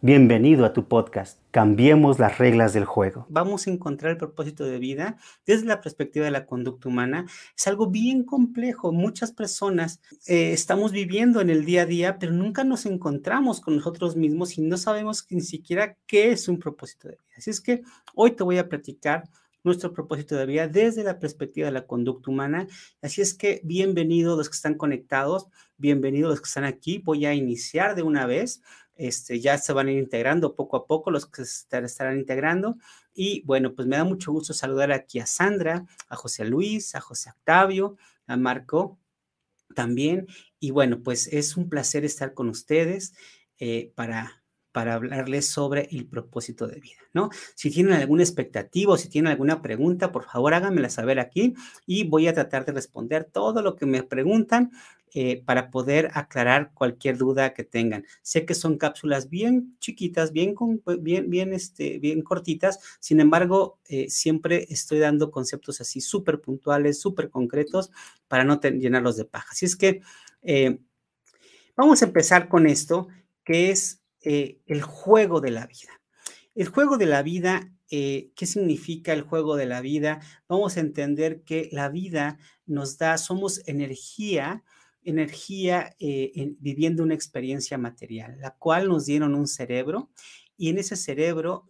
Bienvenido a tu podcast. Cambiemos las reglas del juego. Vamos a encontrar el propósito de vida desde la perspectiva de la conducta humana. Es algo bien complejo. Muchas personas eh, estamos viviendo en el día a día, pero nunca nos encontramos con nosotros mismos y no sabemos ni siquiera qué es un propósito de vida. Así es que hoy te voy a platicar nuestro propósito de vida desde la perspectiva de la conducta humana. Así es que bienvenidos los que están conectados, bienvenidos los que están aquí. Voy a iniciar de una vez. Este, ya se van a ir integrando poco a poco los que se estarán integrando. Y bueno, pues me da mucho gusto saludar aquí a Sandra, a José Luis, a José Octavio, a Marco también. Y bueno, pues es un placer estar con ustedes eh, para para hablarles sobre el propósito de vida, ¿no? Si tienen alguna expectativa o si tienen alguna pregunta, por favor háganmela saber aquí y voy a tratar de responder todo lo que me preguntan eh, para poder aclarar cualquier duda que tengan. Sé que son cápsulas bien chiquitas, bien, bien, bien, este, bien cortitas, sin embargo, eh, siempre estoy dando conceptos así súper puntuales, súper concretos para no llenarlos de paja. Así es que eh, vamos a empezar con esto, que es eh, el juego de la vida. El juego de la vida, eh, ¿qué significa el juego de la vida? Vamos a entender que la vida nos da, somos energía, energía eh, viviendo una experiencia material, la cual nos dieron un cerebro y en ese cerebro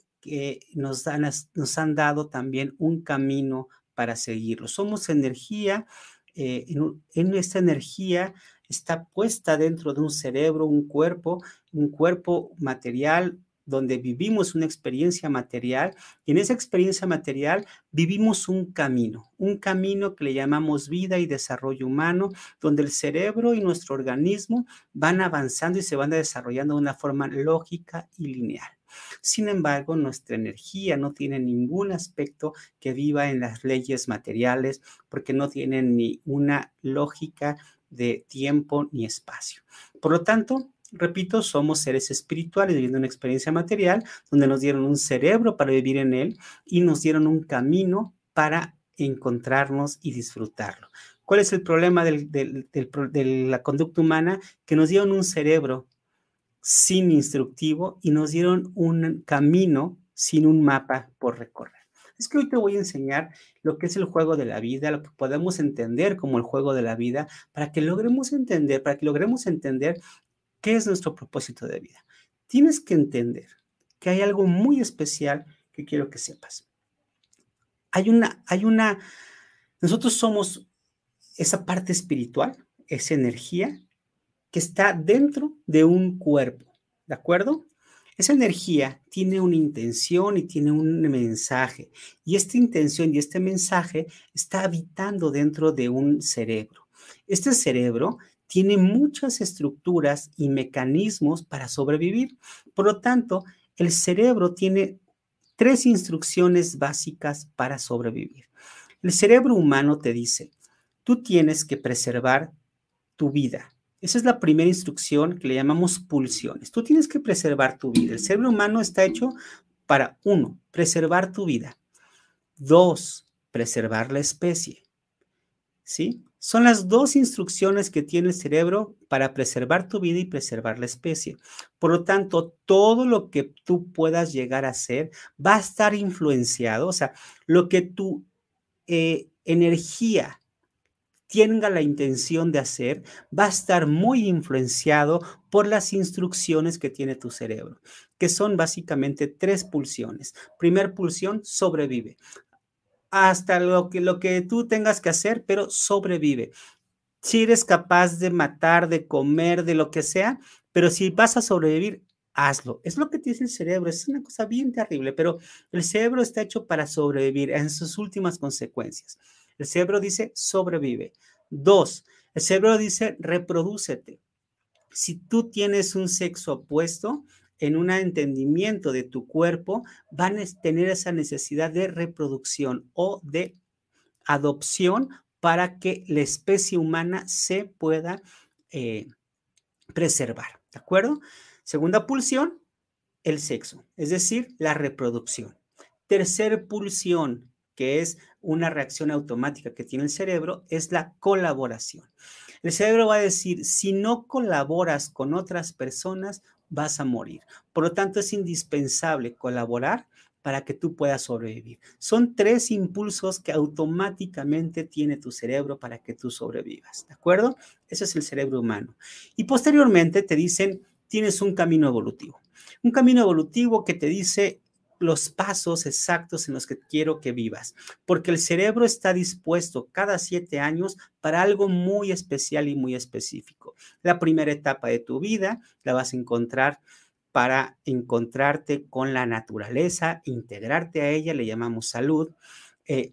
nos, dan, nos han dado también un camino para seguirlo. Somos energía, en, en esta energía está puesta dentro de un cerebro, un cuerpo, un cuerpo material donde vivimos una experiencia material y en esa experiencia material vivimos un camino, un camino que le llamamos vida y desarrollo humano, donde el cerebro y nuestro organismo van avanzando y se van desarrollando de una forma lógica y lineal. Sin embargo, nuestra energía no tiene ningún aspecto que viva en las leyes materiales porque no tiene ni una lógica de tiempo ni espacio. Por lo tanto, repito, somos seres espirituales viviendo una experiencia material donde nos dieron un cerebro para vivir en él y nos dieron un camino para encontrarnos y disfrutarlo. ¿Cuál es el problema de la conducta humana? Que nos dieron un cerebro sin instructivo y nos dieron un camino sin un mapa por recorrer. Es que hoy te voy a enseñar lo que es el juego de la vida, lo que podemos entender como el juego de la vida, para que logremos entender, para que logremos entender qué es nuestro propósito de vida. Tienes que entender que hay algo muy especial que quiero que sepas. Hay una, hay una, nosotros somos esa parte espiritual, esa energía que está dentro de un cuerpo, ¿de acuerdo? Esa energía tiene una intención y tiene un mensaje. Y esta intención y este mensaje está habitando dentro de un cerebro. Este cerebro tiene muchas estructuras y mecanismos para sobrevivir. Por lo tanto, el cerebro tiene tres instrucciones básicas para sobrevivir. El cerebro humano te dice, tú tienes que preservar tu vida, esa es la primera instrucción que le llamamos pulsiones. Tú tienes que preservar tu vida. El cerebro humano está hecho para, uno, preservar tu vida. Dos, preservar la especie. ¿Sí? Son las dos instrucciones que tiene el cerebro para preservar tu vida y preservar la especie. Por lo tanto, todo lo que tú puedas llegar a hacer va a estar influenciado, o sea, lo que tu eh, energía tenga la intención de hacer, va a estar muy influenciado por las instrucciones que tiene tu cerebro, que son básicamente tres pulsiones. Primer pulsión, sobrevive hasta lo que, lo que tú tengas que hacer, pero sobrevive. Si eres capaz de matar, de comer, de lo que sea, pero si vas a sobrevivir, hazlo. Es lo que te dice el cerebro, es una cosa bien terrible, pero el cerebro está hecho para sobrevivir en sus últimas consecuencias. El cerebro dice sobrevive. Dos, el cerebro dice reprodúcete. Si tú tienes un sexo opuesto, en un entendimiento de tu cuerpo, van a tener esa necesidad de reproducción o de adopción para que la especie humana se pueda eh, preservar. ¿De acuerdo? Segunda pulsión, el sexo, es decir, la reproducción. Tercer pulsión, que es una reacción automática que tiene el cerebro, es la colaboración. El cerebro va a decir, si no colaboras con otras personas, vas a morir. Por lo tanto, es indispensable colaborar para que tú puedas sobrevivir. Son tres impulsos que automáticamente tiene tu cerebro para que tú sobrevivas, ¿de acuerdo? Ese es el cerebro humano. Y posteriormente te dicen, tienes un camino evolutivo. Un camino evolutivo que te dice, los pasos exactos en los que quiero que vivas, porque el cerebro está dispuesto cada siete años para algo muy especial y muy específico. La primera etapa de tu vida la vas a encontrar para encontrarte con la naturaleza, integrarte a ella, le llamamos salud. Eh,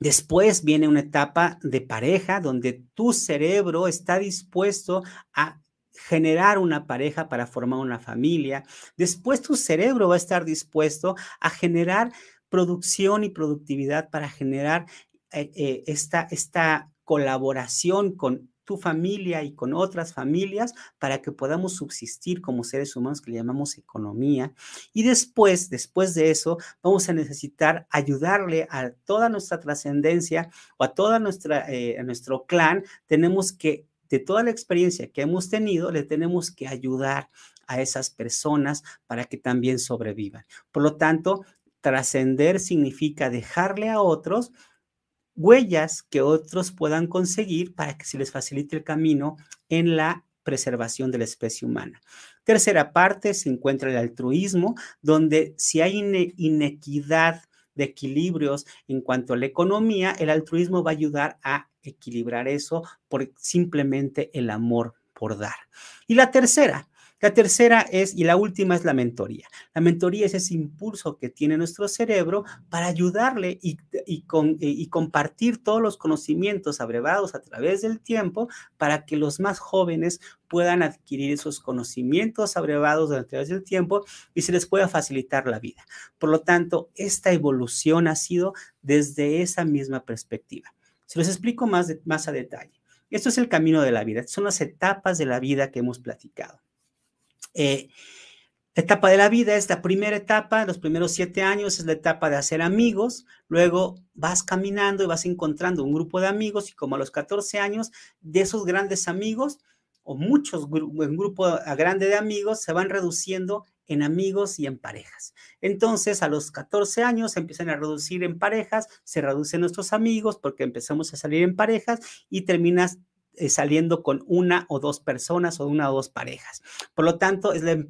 después viene una etapa de pareja donde tu cerebro está dispuesto a generar una pareja para formar una familia. Después tu cerebro va a estar dispuesto a generar producción y productividad para generar eh, eh, esta, esta colaboración con tu familia y con otras familias para que podamos subsistir como seres humanos que le llamamos economía. Y después, después de eso, vamos a necesitar ayudarle a toda nuestra trascendencia o a toda nuestra, eh, nuestro clan. Tenemos que de toda la experiencia que hemos tenido, le tenemos que ayudar a esas personas para que también sobrevivan. Por lo tanto, trascender significa dejarle a otros huellas que otros puedan conseguir para que se les facilite el camino en la preservación de la especie humana. Tercera parte se encuentra el altruismo, donde si hay inequidad de equilibrios en cuanto a la economía, el altruismo va a ayudar a equilibrar eso por simplemente el amor por dar. Y la tercera, la tercera es, y la última es la mentoría. La mentoría es ese impulso que tiene nuestro cerebro para ayudarle y, con, y, compartir todos los conocimientos abrevados a través del tiempo para que los más jóvenes puedan adquirir esos conocimientos abrevados a través del tiempo y se les pueda facilitar la vida. Por lo tanto, esta evolución ha sido desde esa misma perspectiva. Se los explico más a detalle. Esto es el camino de la vida, son las etapas de la vida que hemos platicado. Eh, etapa de la vida es la primera etapa, los primeros siete años es la etapa de hacer amigos, luego vas caminando y vas encontrando un grupo de amigos y como a los 14 años de esos grandes amigos o muchos, un grupo grande de amigos se van reduciendo en amigos y en parejas. Entonces, a los 14 años se empiezan a reducir en parejas, se reducen nuestros amigos porque empezamos a salir en parejas y terminas saliendo con una o dos personas o una o dos parejas. Por lo tanto, es la, eh,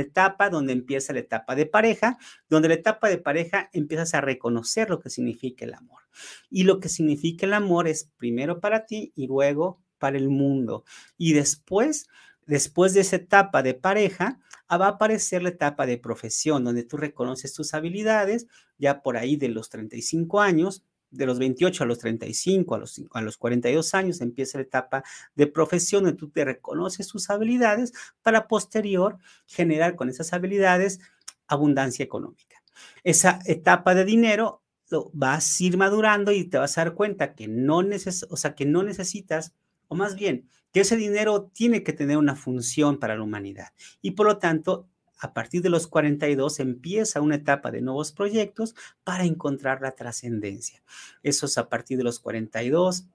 etapa donde empieza la etapa de pareja, donde la etapa de pareja empiezas a reconocer lo que significa el amor. Y lo que significa el amor es primero para ti y luego para el mundo. Y después, después de esa etapa de pareja, Ah, va a aparecer la etapa de profesión, donde tú reconoces tus habilidades, ya por ahí de los 35 años, de los 28 a los 35, a los, a los 42 años, empieza la etapa de profesión donde tú te reconoces tus habilidades para posterior generar con esas habilidades abundancia económica. Esa etapa de dinero lo a ir madurando y te vas a dar cuenta que no, neces o sea, que no necesitas, o más bien, que ese dinero tiene que tener una función para la humanidad. Y por lo tanto, a partir de los 42 empieza una etapa de nuevos proyectos para encontrar la trascendencia. Eso es a partir de los 42,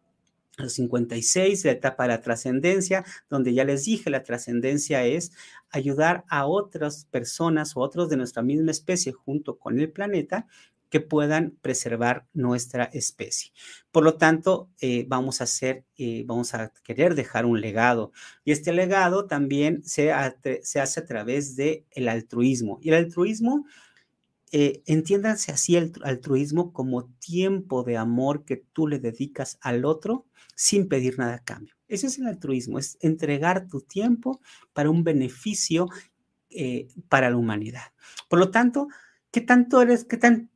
los 56, la etapa de la trascendencia, donde ya les dije, la trascendencia es ayudar a otras personas o otros de nuestra misma especie junto con el planeta que puedan preservar nuestra especie. Por lo tanto, eh, vamos a hacer, eh, vamos a querer dejar un legado. Y este legado también se, hace a través del el altruismo. Y el altruismo eh, entiéndanse así el altruismo como tiempo de amor que tú le dedicas al otro sin pedir nada a cambio. Ese es el altruismo, es entregar tu tiempo para un beneficio eh, para la humanidad. Por lo tanto, ¿qué tanto eres, qué tan,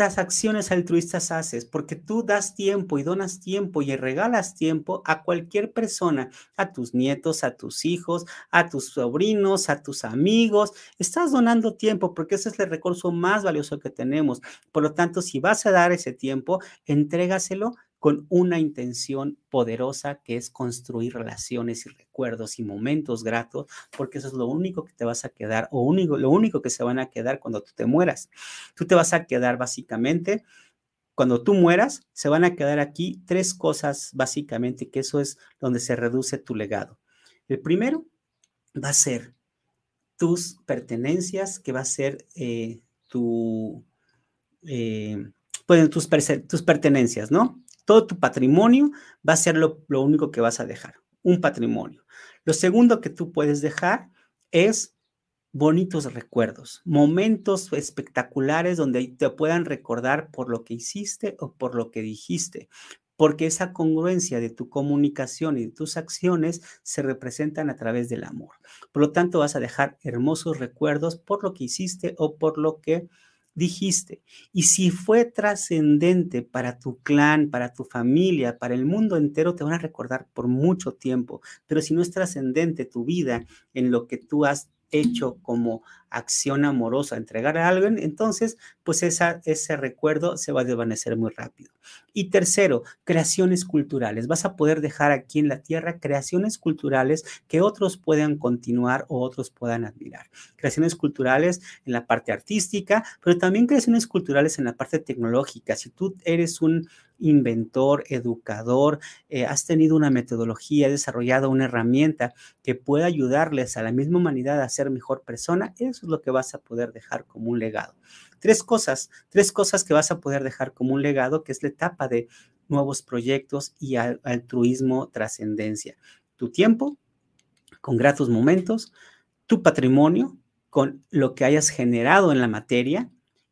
acciones altruistas haces? Porque tú das tiempo y donas tiempo y regalas tiempo a cualquier persona, a tus nietos, a tus hijos, a tus sobrinos, a tus amigos. Estás donando tiempo porque ese es el recurso más valioso que tenemos. Por lo tanto, si vas a dar ese tiempo, entrégaselo con una intención poderosa que es construir relaciones y recuerdos y momentos gratos, porque eso es lo único que te vas a quedar o único, lo único que se van a quedar cuando tú te mueras. Tú te vas a quedar básicamente, cuando tú mueras, se van a quedar aquí tres cosas básicamente, que eso es donde se reduce tu legado. El primero va a ser tus pertenencias, que va a ser eh, tu... Eh, pues, tus, tus pertenencias, ¿no? Todo tu patrimonio va a ser lo, único que vas a dejar, un patrimonio. Lo segundo que tú puedes dejar es bonitos recuerdos, momentos espectaculares donde te puedan recordar por lo que hiciste o por lo que dijiste, porque esa congruencia de tu comunicación y de tus acciones se representan a través del amor. Por lo tanto, vas a dejar hermosos recuerdos por lo que hiciste o por lo que dijiste. Y si fue trascendente para tu clan, para tu familia, para el mundo entero, te van a recordar por mucho tiempo. Pero si no es trascendente tu vida en lo que tú has hecho como acción amorosa, entregar a alguien, entonces, pues esa, ese recuerdo se va a desvanecer muy rápido. Y tercero, creaciones culturales. Vas a poder dejar aquí en la tierra creaciones culturales que otros puedan continuar o otros puedan admirar. Creaciones culturales en la parte artística, pero también creaciones culturales en la parte tecnológica. Si tú eres un inventor, educador, eh, has tenido una metodología, desarrollado una herramienta que pueda ayudarles a la misma humanidad a ser mejor persona, eso es lo que vas a poder dejar como un legado. Tres cosas, tres cosas que vas a poder dejar como un legado, que es la etapa de nuevos proyectos y altruismo, trascendencia. Tu tiempo, con gratos momentos, tu patrimonio, con lo que hayas generado en la materia,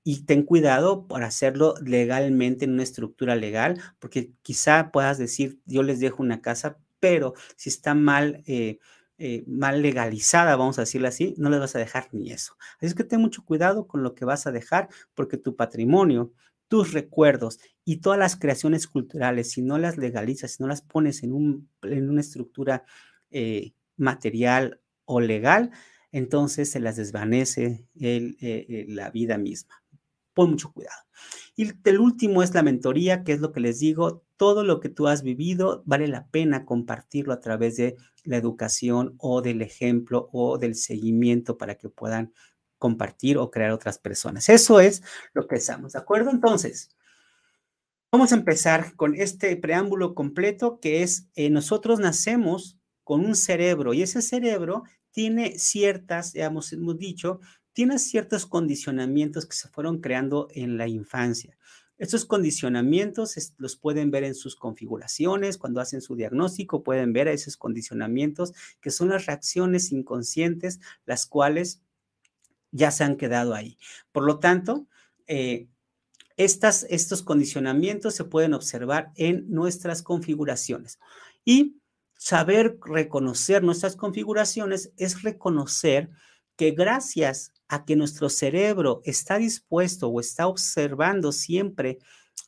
y ten cuidado por hacerlo legalmente en una estructura legal, porque quizá puedas decir, yo les dejo una casa, pero si está mal eh, eh, mal legalizada, vamos a decirlo así, no les vas a dejar ni eso. Así es que ten mucho cuidado con lo que vas a dejar, porque tu patrimonio, tus recuerdos y todas las creaciones culturales, si no las legalizas, si no las pones en, un, en una estructura eh, material o legal, entonces se las desvanece la vida misma. Pon mucho cuidado. Y el último es la mentoría, que es lo que les digo, todo lo que tú has vivido vale la pena compartirlo a través de la educación o del ejemplo o del seguimiento para que puedan compartir o crear otras personas. Eso es lo que estamos, ¿de acuerdo? Entonces, vamos a empezar con este preámbulo completo que es, eh, nosotros nacemos con un cerebro y ese cerebro tiene ciertas, ya hemos dicho, tiene ciertos condicionamientos que se fueron creando en la infancia. Estos condicionamientos los pueden ver en sus configuraciones, cuando hacen su diagnóstico pueden ver esos condicionamientos que son las reacciones inconscientes, las cuales ya se han quedado ahí. Por lo tanto, eh, estas, estos condicionamientos se pueden observar en nuestras configuraciones. Y saber reconocer nuestras configuraciones es reconocer que gracias a que nuestro cerebro está dispuesto o está observando siempre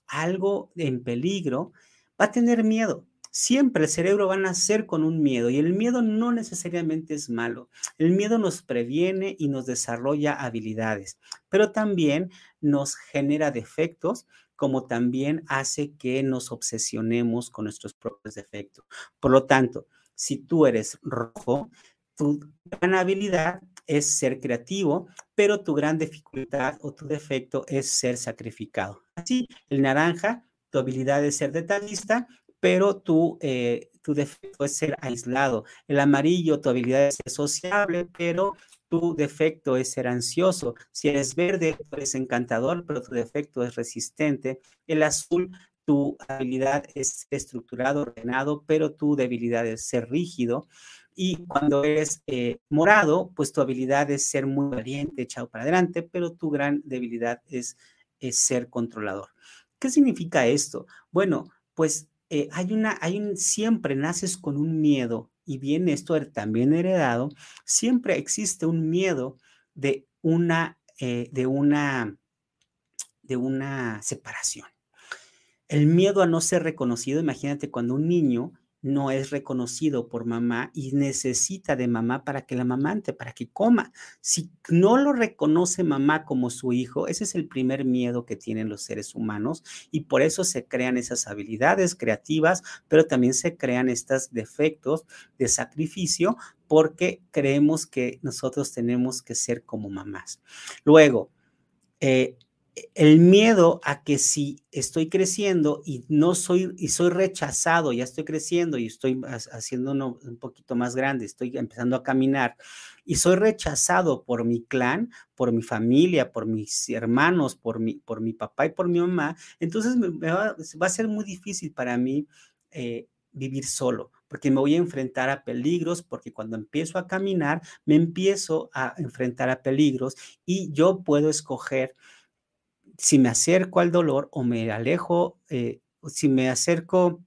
algo en peligro, va a tener miedo. Siempre el cerebro va a nacer con un miedo y el miedo no necesariamente es malo. El miedo nos previene y nos desarrolla habilidades, pero también nos genera defectos como también hace que nos obsesionemos con nuestros propios defectos. Por lo tanto, si tú eres rojo, tu gran habilidad es ser creativo, pero tu gran dificultad o tu defecto es ser sacrificado. Así, el naranja, tu habilidad es ser detallista, pero tu, eh, tu defecto es ser aislado. El amarillo, tu habilidad es ser sociable, pero tu defecto es ser ansioso. Si eres verde, eres encantador, pero tu defecto es resistente. El azul, tu habilidad es estructurado, ordenado, pero tu debilidad es ser rígido. Y cuando eres eh, morado, pues tu habilidad es ser muy valiente, echado para adelante, pero tu gran debilidad es, ser controlador. ¿Qué significa esto? Bueno, pues eh, hay una, hay un, siempre naces con un miedo y viene esto er, también heredado, siempre existe un miedo de una, eh, de una, de una separación. El miedo a no ser reconocido, imagínate cuando un niño no es reconocido por mamá y necesita de mamá para que la mamante, para que coma. Si no lo reconoce mamá como su hijo, ese es el primer miedo que tienen los seres humanos y por eso se crean esas habilidades creativas, pero también se crean estos defectos de sacrificio porque creemos que nosotros tenemos que ser como mamás. Luego, eh, el miedo a que si estoy creciendo y no soy y soy rechazado, ya estoy creciendo y estoy haciendo un poquito más grande, estoy empezando a caminar y soy rechazado por mi clan, por mi familia, por mis hermanos, por mi, por mi papá y por mi mamá, entonces va, a ser muy difícil para mí eh, vivir solo, porque me voy a enfrentar a peligros, porque cuando empiezo a caminar, me empiezo a enfrentar a peligros y yo puedo escoger si me acerco al dolor o me alejo, eh, si me acerco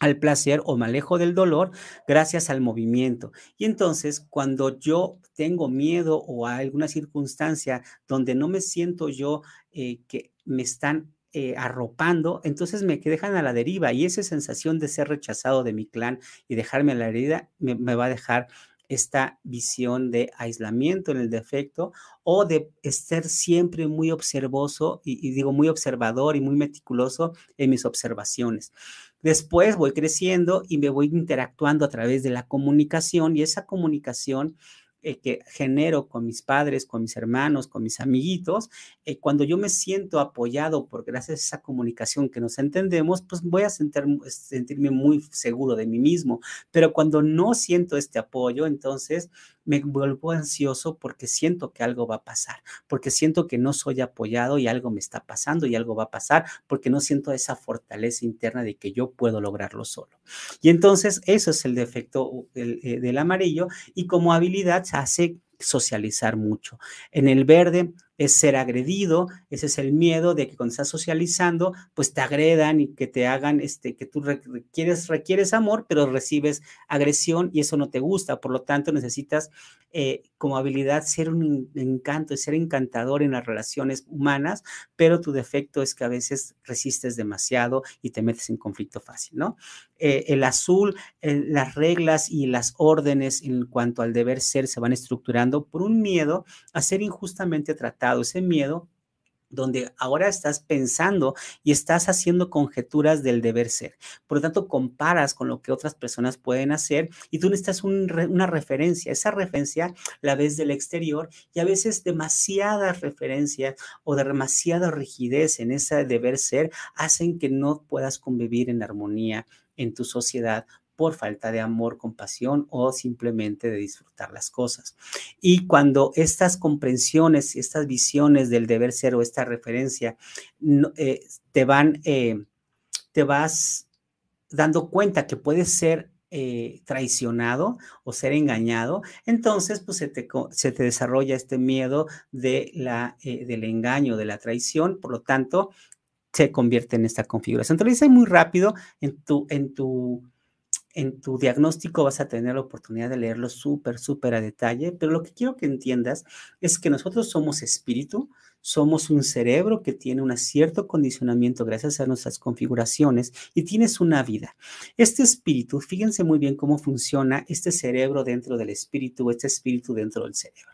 al placer o me alejo del dolor gracias al movimiento. Y entonces, cuando yo tengo miedo o a alguna circunstancia donde no me siento yo eh, que me están eh, arropando, entonces me dejan a la deriva y esa sensación de ser rechazado de mi clan y dejarme a la herida me, me va a dejar esta visión de aislamiento en el defecto o de estar siempre muy observoso y, digo muy observador y muy meticuloso en mis observaciones. Después voy creciendo y me voy interactuando a través de la comunicación y esa comunicación eh, que genero con mis padres, con mis hermanos, con mis amiguitos, eh, cuando yo me siento apoyado por gracias a esa comunicación que nos entendemos, pues voy a sentirme muy seguro de mí mismo. Pero cuando no siento este apoyo, entonces me vuelvo ansioso porque siento que algo va a pasar, porque siento que no soy apoyado y algo me está pasando y algo va a pasar, porque no siento esa fortaleza interna de que yo puedo lograrlo solo. Y entonces eso es el defecto eh, del amarillo y como habilidad hace socializar mucho. En el verde es ser agredido, ese es el miedo de que cuando estás socializando, pues te agredan y que te hagan, este, que tú requieres, requieres amor, pero recibes agresión y eso no te gusta. Por lo tanto, necesitas eh, como habilidad ser un encanto, ser encantador en las relaciones humanas, pero tu defecto es que a veces resistes demasiado y te metes en conflicto fácil, ¿no? Eh, el azul, las reglas y las órdenes en cuanto al deber ser se van estructurando por un miedo a ser injustamente tratado ese miedo donde ahora estás pensando y estás haciendo conjeturas del deber ser. Por lo tanto, comparas con lo que otras personas pueden hacer y tú necesitas una referencia. Esa referencia la ves del exterior y a veces demasiadas referencias o de demasiada rigidez en ese deber ser hacen que no puedas convivir en armonía en tu sociedad por falta de amor, compasión o simplemente de disfrutar las cosas. Y cuando estas comprensiones, estas visiones del deber ser o esta referencia eh, te van, eh, te vas dando cuenta que puedes ser eh, traicionado o ser engañado, entonces pues se te, se te desarrolla este miedo de la, del engaño, de la traición, por lo tanto se convierte en esta configuración. Entonces, muy rápido en tu, en tu en tu diagnóstico vas a tener la oportunidad de leerlo súper, súper a detalle, pero lo que quiero que entiendas es que nosotros somos espíritu, somos un cerebro que tiene un cierto condicionamiento gracias a nuestras configuraciones y tienes una vida. Este espíritu, fíjense muy bien cómo funciona este cerebro dentro del espíritu, este espíritu dentro del cerebro.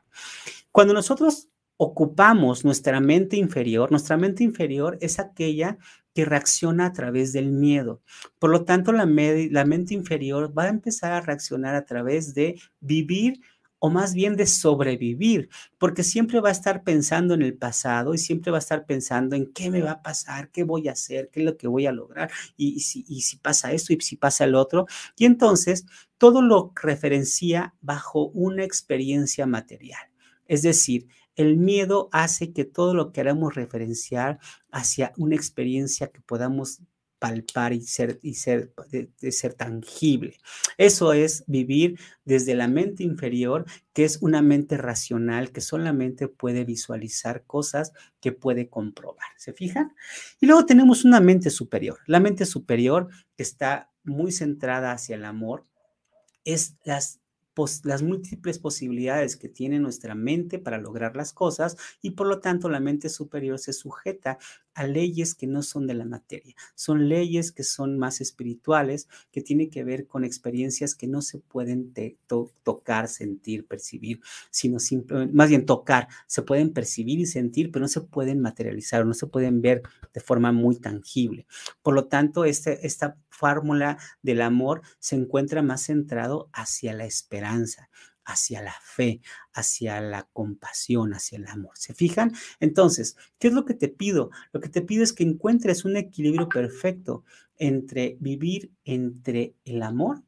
Cuando nosotros ocupamos nuestra mente inferior, nuestra mente inferior es aquella que reacciona a través del miedo. Por lo tanto, la, mente inferior va a empezar a reaccionar a través de vivir o más bien de sobrevivir, porque siempre va a estar pensando en el pasado y siempre va a estar pensando en qué me va a pasar, qué voy a hacer, qué es lo que voy a lograr y, si, y si pasa esto y si pasa el otro. Y entonces todo lo referencia bajo una experiencia material. Es decir, el miedo hace que todo lo queramos referenciar hacia una experiencia que podamos palpar y ser, y ser, de, ser tangible. Eso es vivir desde la mente inferior, que es una mente racional que solamente puede visualizar cosas que puede comprobar. ¿Se fijan? Y luego tenemos una mente superior. La mente superior está muy centrada hacia el amor, es las las múltiples posibilidades que tiene nuestra mente para lograr las cosas y por lo tanto la mente superior se sujeta a leyes que no son de la materia, son leyes que son más espirituales, que tienen que ver con experiencias que no se pueden tocar, sentir, percibir, sino simplemente, más bien tocar, se pueden percibir y sentir, pero no se pueden materializar no se pueden ver de forma muy tangible. Por lo tanto, este, esta fórmula del amor se encuentra más centrado hacia la esperanza, hacia la fe, hacia la compasión, hacia el amor. ¿Se fijan? Entonces, ¿qué es lo que te pido? Lo que te pido es que encuentres un equilibrio perfecto entre vivir entre el amor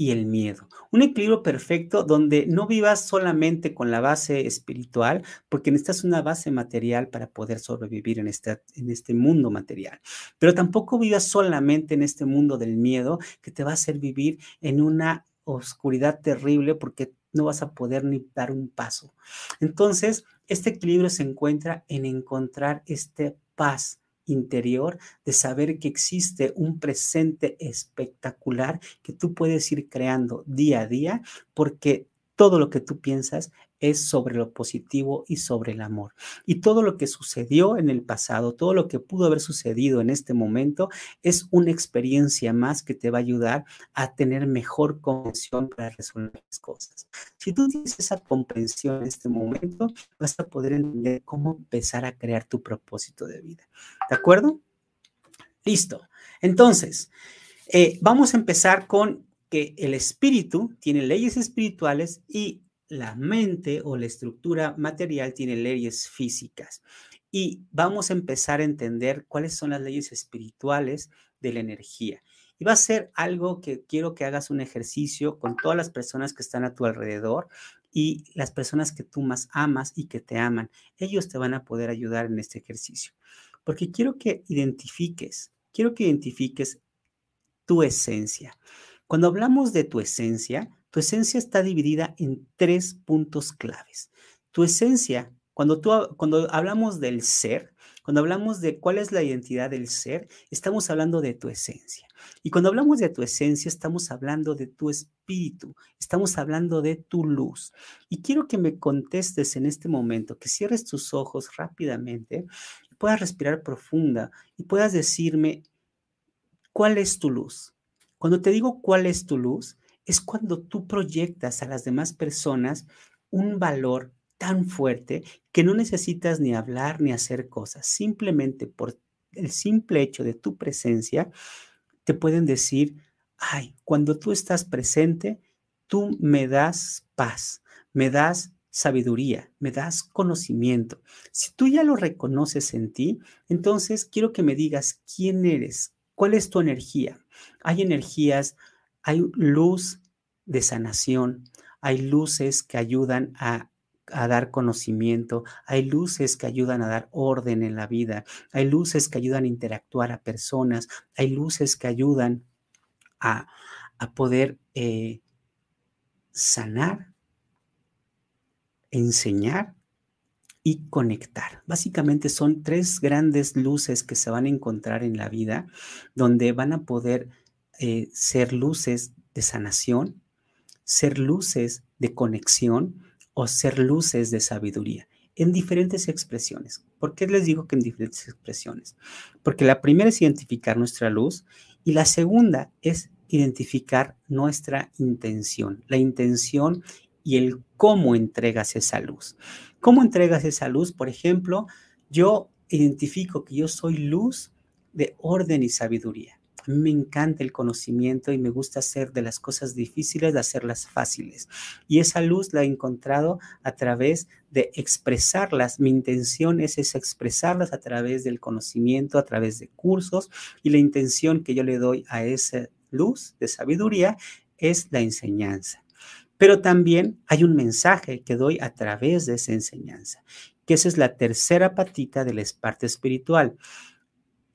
y el miedo. Un equilibrio perfecto donde no vivas solamente con la base espiritual, porque necesitas una base material para poder sobrevivir en este, en este mundo material. Pero tampoco vivas solamente en este mundo del miedo que te va a hacer vivir en una oscuridad terrible porque no vas a poder ni dar un paso. Entonces, este equilibrio se encuentra en encontrar este paz interior de saber que existe un presente espectacular que tú puedes ir creando día a día porque todo lo que tú piensas es sobre lo positivo y sobre el amor. Y todo lo que sucedió en el pasado, todo lo que pudo haber sucedido en este momento, es una experiencia más que te va a ayudar a tener mejor comprensión para resolver las cosas. Si tú tienes esa comprensión en este momento, vas a poder entender cómo empezar a crear tu propósito de vida. ¿De acuerdo? Listo. Entonces, eh, vamos a empezar con que el espíritu tiene leyes espirituales y la mente o la estructura material tiene leyes físicas. Y vamos a empezar a entender cuáles son las leyes espirituales de la energía. Y va a ser algo que quiero que hagas un ejercicio con todas las personas que están a tu alrededor y las personas que tú más amas y que te aman. Ellos te van a poder ayudar en este ejercicio. Porque quiero que identifiques, quiero que identifiques tu esencia. Cuando hablamos de tu esencia, tu esencia está dividida en tres puntos claves. Tu esencia, cuando, tú, cuando hablamos del ser, cuando hablamos de cuál es la identidad del ser, estamos hablando de tu esencia. Y cuando hablamos de tu esencia, estamos hablando de tu espíritu, estamos hablando de tu luz. Y quiero que me contestes en este momento, que cierres tus ojos rápidamente, puedas respirar profunda y puedas decirme cuál es tu luz. Cuando te digo cuál es tu luz, es cuando tú proyectas a las demás personas un valor tan fuerte que no necesitas ni hablar ni hacer cosas. Simplemente por el simple hecho de tu presencia, te pueden decir, ay, cuando tú estás presente, tú me das paz, me das sabiduría, me das conocimiento. Si tú ya lo reconoces en ti, entonces quiero que me digas quién eres, cuál es tu energía, hay energías, hay luz de sanación, hay luces que ayudan a, dar conocimiento, hay luces que ayudan a dar orden en la vida, hay luces que ayudan a interactuar a personas, hay luces que ayudan a, poder eh, sanar, enseñar y conectar. Básicamente son tres grandes luces que se van a encontrar en la vida, donde van a poder eh, ser luces de sanación, ser luces de conexión o ser luces de sabiduría en diferentes expresiones. ¿Por qué les digo que en diferentes expresiones? Porque la primera es identificar nuestra luz y la segunda es identificar nuestra intención, la intención y el cómo entregas esa luz. ¿Cómo entregas esa luz? Por ejemplo, yo identifico que yo soy luz de orden y sabiduría. Me encanta el conocimiento y me gusta hacer de las cosas difíciles, de hacerlas fáciles. Y esa luz la he encontrado a través de expresarlas. Mi intención es, es expresarlas a través del conocimiento, a través de cursos. Y la intención que yo le doy a esa luz de sabiduría es la enseñanza. Pero también hay un mensaje que doy a través de esa enseñanza, que esa es la tercera patita de la parte espiritual,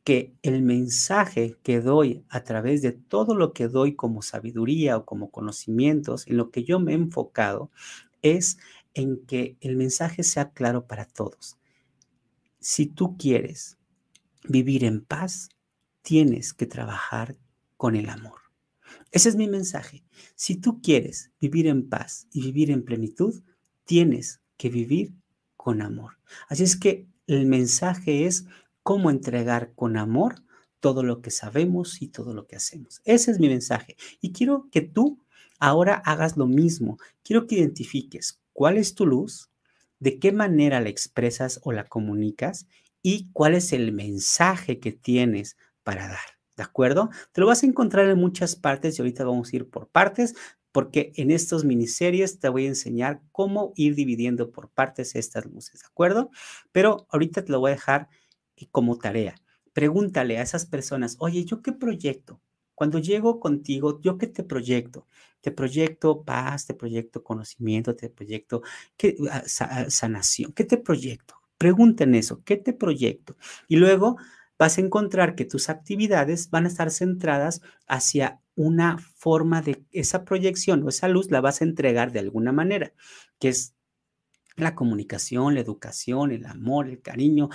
que el mensaje que doy a través de todo lo que doy como sabiduría o como conocimientos, en lo que yo me he enfocado, es en que el mensaje sea claro para todos. Si tú quieres vivir en paz, tienes que trabajar con el amor. Ese es mi mensaje. Si tú quieres vivir en paz y vivir en plenitud, tienes que vivir con amor. Así es que el mensaje es cómo entregar con amor todo lo que sabemos y todo lo que hacemos. Ese es mi mensaje. Y quiero que tú ahora hagas lo mismo. Quiero que identifiques cuál es tu luz, de qué manera la expresas o la comunicas y cuál es el mensaje que tienes para dar. ¿De acuerdo? Te lo vas a encontrar en muchas partes y ahorita vamos a ir por partes porque en estos miniseries te voy a enseñar cómo ir dividiendo por partes estas luces, ¿de acuerdo? Pero ahorita te lo voy a dejar eh, como tarea. Pregúntale a esas personas, oye, ¿yo qué proyecto? Cuando llego contigo, ¿yo qué te proyecto? Te proyecto paz, te proyecto conocimiento, te proyecto ¿qué, ah, ah, sanación. ¿Qué te proyecto? Pregunten eso, ¿qué te proyecto? Y luego vas a encontrar que tus actividades van a estar centradas hacia una forma de esa proyección o esa luz la vas a entregar de alguna manera, que es la comunicación, la educación, el amor, el cariño,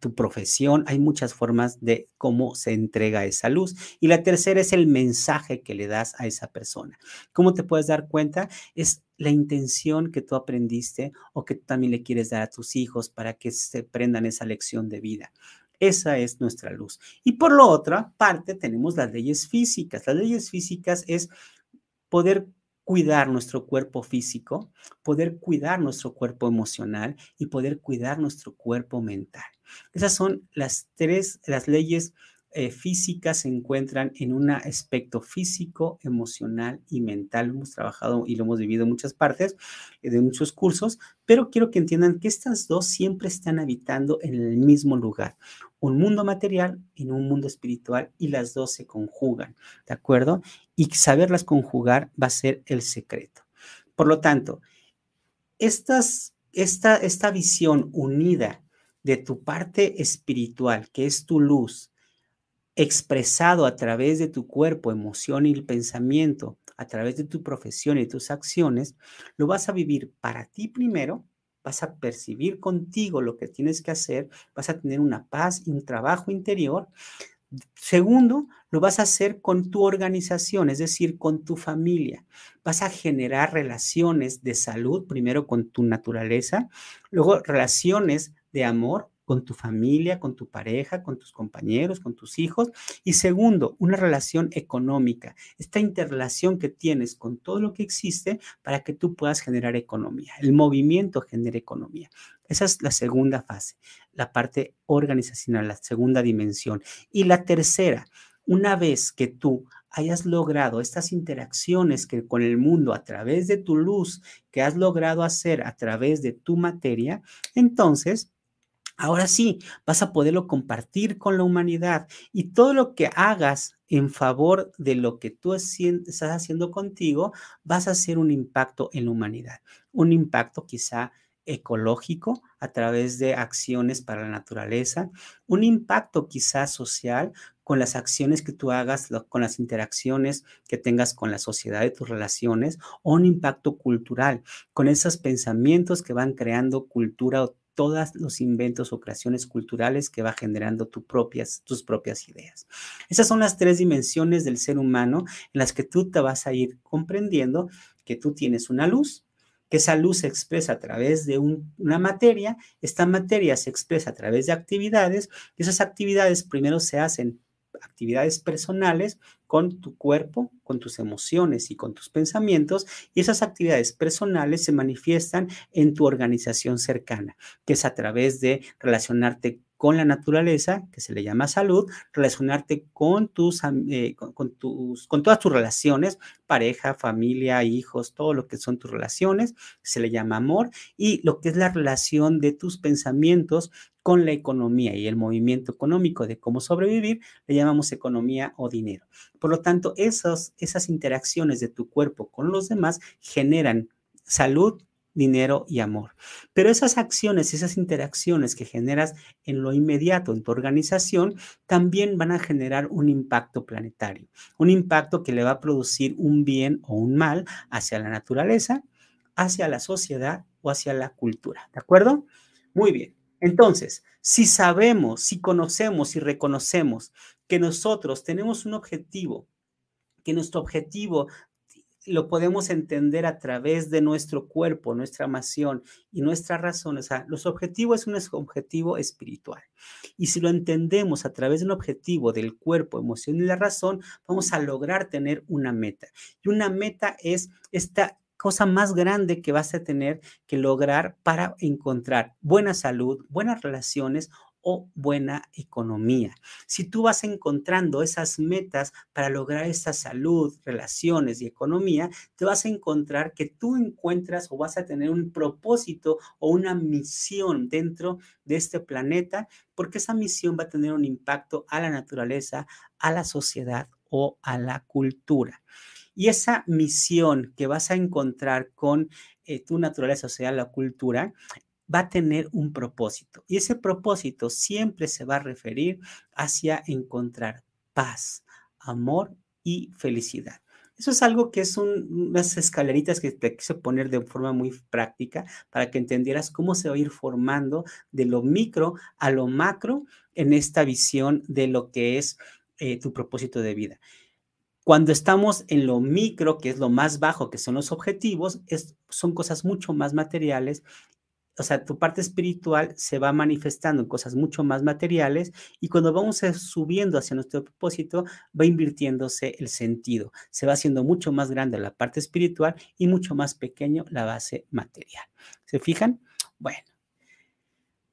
tu profesión. Hay muchas formas de cómo se entrega esa luz. Y la tercera es el mensaje que le das a esa persona. ¿Cómo te puedes dar cuenta? Es la intención que tú aprendiste o que también le quieres dar a tus hijos para que se prendan esa lección de vida. Esa es nuestra luz. Y por la otra parte tenemos las leyes físicas. Las leyes físicas es poder cuidar nuestro cuerpo físico, poder cuidar nuestro cuerpo emocional y poder cuidar nuestro cuerpo mental. Esas son las tres, las leyes eh, físicas se encuentran en un aspecto físico, emocional y mental. Hemos trabajado y lo hemos vivido en muchas partes eh, de muchos cursos, pero quiero que entiendan que estas dos siempre están habitando en el mismo lugar. Un mundo material y un mundo espiritual y las dos se conjugan, ¿de acuerdo? Y saberlas conjugar va a ser el secreto. Por lo tanto, estas, esta, esta visión unida de tu parte espiritual, que es tu luz, expresado a través de tu cuerpo, emoción y el pensamiento, a través de tu profesión y tus acciones, lo vas a vivir para ti primero, vas a percibir contigo lo que tienes que hacer, vas a tener una paz y un trabajo interior. Segundo, lo vas a hacer con tu organización, es decir, con tu familia. Vas a generar relaciones de salud, primero con tu naturaleza, luego relaciones de amor con tu familia, con tu pareja, con tus compañeros, con tus hijos. Y segundo, una relación económica, esta interrelación que tienes con todo lo que existe para que tú puedas generar economía. El movimiento genera economía. Esa es la segunda fase, la parte organizacional, la segunda dimensión. Y la tercera, una vez que tú hayas logrado estas interacciones que con el mundo a través de tu luz que has logrado hacer a través de tu materia, entonces Ahora sí, vas a poderlo compartir con la humanidad y todo lo que hagas en favor de lo que tú estás haciendo contigo, vas a hacer un impacto en la humanidad. Un impacto quizá ecológico a través de acciones para la naturaleza, un impacto quizá social con las acciones que tú hagas, con las interacciones que tengas con la sociedad de tus relaciones, o un impacto cultural, con esos pensamientos que van creando cultura todos los inventos o creaciones culturales que va generando propias, tus propias ideas. Esas son las tres dimensiones del ser humano en las que tú te vas a ir comprendiendo que tú tienes una luz, que esa luz se expresa a través de una materia, esta materia se expresa a través de actividades, y esas actividades primero se hacen actividades personales con tu cuerpo, con tus emociones y con tus pensamientos, y esas actividades personales se manifiestan en tu organización cercana, que es a través de relacionarte con la naturaleza, que se le llama salud, relacionarte con tus, eh, con, tus, con todas tus relaciones, pareja, familia, hijos, todo lo que son tus relaciones, se le llama amor, y lo que es la relación de tus pensamientos con la economía y el movimiento económico de cómo sobrevivir, le llamamos economía o dinero. Por lo tanto, esas interacciones de tu cuerpo con los demás generan salud, dinero y amor. Pero esas acciones, esas interacciones que generas en lo inmediato en tu organización, también van a generar un impacto planetario, un impacto que le va a producir un bien o un mal hacia la naturaleza, hacia la sociedad o hacia la cultura. ¿De acuerdo? Muy bien. Entonces, si sabemos, si conocemos y reconocemos que nosotros tenemos un objetivo, que nuestro objetivo lo podemos entender a través de nuestro cuerpo, nuestra amación y nuestra razón. O sea, los objetivos es un objetivo espiritual. Y si lo entendemos a través de un objetivo del cuerpo, emoción y la razón, vamos a lograr tener una meta. Y una meta es esta cosa más grande que vas a tener que lograr para encontrar buena salud, buenas relaciones o buena economía. Si tú vas encontrando esas metas para lograr esa salud, relaciones y economía, te vas a encontrar que tú encuentras o vas a tener un propósito o una misión dentro de este planeta, porque esa misión va a tener un impacto a la naturaleza, a la sociedad o a la cultura. Y esa misión que vas a encontrar con eh, tu naturaleza, o sea, la cultura, va a tener un propósito y ese propósito siempre se va a referir hacia encontrar paz, amor y felicidad. Eso es algo que es unas escaleritas que te quise poner de forma muy práctica para que entendieras cómo se va a ir formando de lo micro a lo macro en esta visión de lo que es eh, tu propósito de vida. Cuando estamos en lo micro, que es lo más bajo, que son los objetivos, son cosas mucho más materiales o sea, tu parte espiritual se va manifestando en cosas mucho más materiales y cuando vamos subiendo hacia nuestro propósito, va invirtiéndose el sentido. Se va haciendo mucho más grande la parte espiritual y mucho más pequeño la base material. ¿Se fijan? Bueno,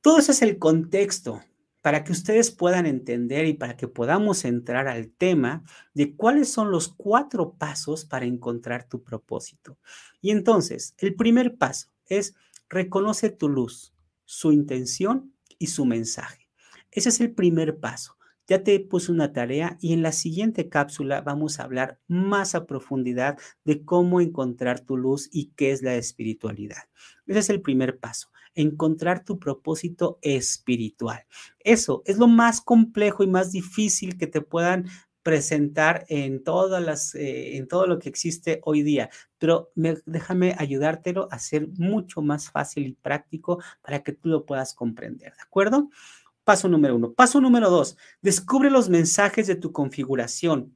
todo eso es el contexto para que ustedes puedan entender y para que podamos entrar al tema de cuáles son los cuatro pasos para encontrar tu propósito. Y entonces, el primer paso es Reconoce tu luz, su intención y su mensaje. Ese es el primer paso. Ya te puse una tarea y en la siguiente cápsula vamos a hablar más a profundidad de cómo encontrar tu luz y qué es la espiritualidad. Ese es el primer paso, encontrar tu propósito espiritual. Eso es lo más complejo y más difícil que te puedan presentar en todas las, eh, en todo lo que existe hoy día, pero déjame ayudártelo a ser mucho más fácil y práctico para que tú lo puedas comprender, ¿de acuerdo? Paso número uno. Paso número dos, descubre los mensajes de tu configuración.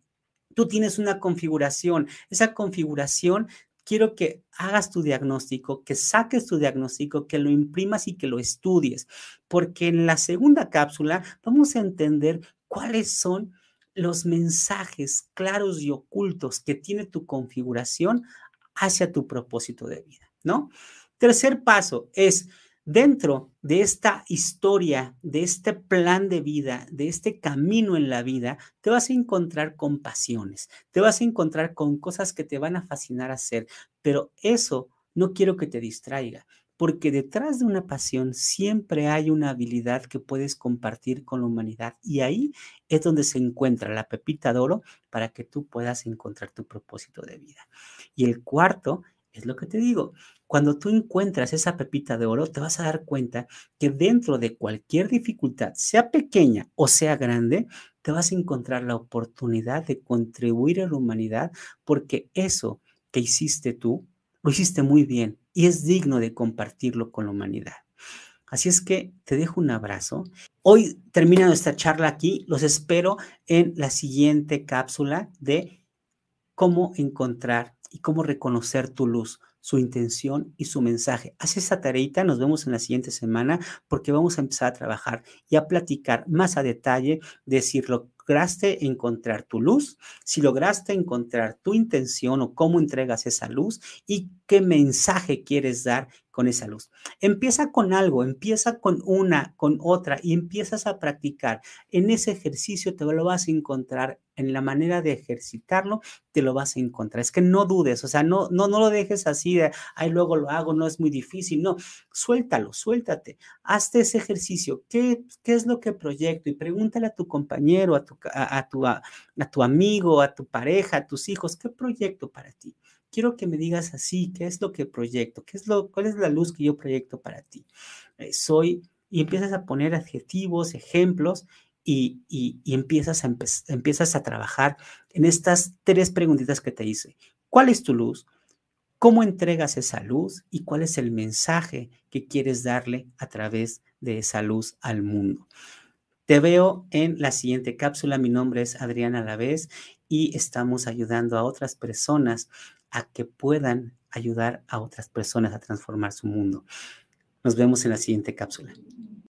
Tú tienes una configuración. Esa configuración quiero que hagas tu diagnóstico, que saques tu diagnóstico, que lo imprimas y que lo estudies, porque en la segunda cápsula vamos a entender cuáles son los mensajes claros y ocultos que tiene tu configuración hacia tu propósito de vida, ¿no? Tercer paso es, dentro de esta historia, de este plan de vida, de este camino en la vida, te vas a encontrar con pasiones, te vas a encontrar con cosas que te van a fascinar hacer, pero eso no quiero que te distraiga porque detrás de una pasión siempre hay una habilidad que puedes compartir con la humanidad y ahí es donde se encuentra la pepita de oro para que tú puedas encontrar tu propósito de vida. Y el cuarto es lo que te digo, cuando tú encuentras esa pepita de oro, te vas a dar cuenta que dentro de cualquier dificultad, sea pequeña o sea grande, te vas a encontrar la oportunidad de contribuir a la humanidad porque eso que hiciste tú, lo hiciste muy bien y es digno de compartirlo con la humanidad. Así es que te dejo un abrazo. Hoy termina nuestra charla aquí. Los espero en la siguiente cápsula de cómo encontrar y cómo reconocer tu luz, su intención y su mensaje. Haz esa tareita, nos vemos en la siguiente semana porque vamos a empezar a trabajar y a platicar más a detalle de lograste encontrar tu luz, si lograste encontrar tu intención o cómo entregas esa luz y qué mensaje quieres dar con esa luz. Empieza con algo, empieza con una, con otra y empiezas a practicar. En ese ejercicio te lo vas a encontrar, en la manera de ejercitarlo, te lo vas a encontrar. Es que no dudes, o sea, no, no, no lo dejes así de, ay, luego lo hago, no es muy difícil. No, suéltalo, suéltate, hazte ese ejercicio. ¿Qué, qué es lo que proyecto? Y pregúntale a tu compañero, a tu, a, tu, a tu amigo, a tu pareja, a tus hijos, ¿qué proyecto para ti? Quiero que me digas así, ¿qué es lo que proyecto? ¿Qué es lo, ¿Cuál es la luz que yo proyecto para ti? Eh, soy, y empiezas a poner adjetivos, ejemplos, y, y, empiezas, a empiezas a trabajar en estas tres preguntitas que te hice. ¿Cuál es tu luz? ¿Cómo entregas esa luz? ¿Y cuál es el mensaje que quieres darle a través de esa luz al mundo? Te veo en la siguiente cápsula. Mi nombre es Adriana Lavés y estamos ayudando a otras personas a que puedan ayudar a otras personas a transformar su mundo. Nos vemos en la siguiente cápsula.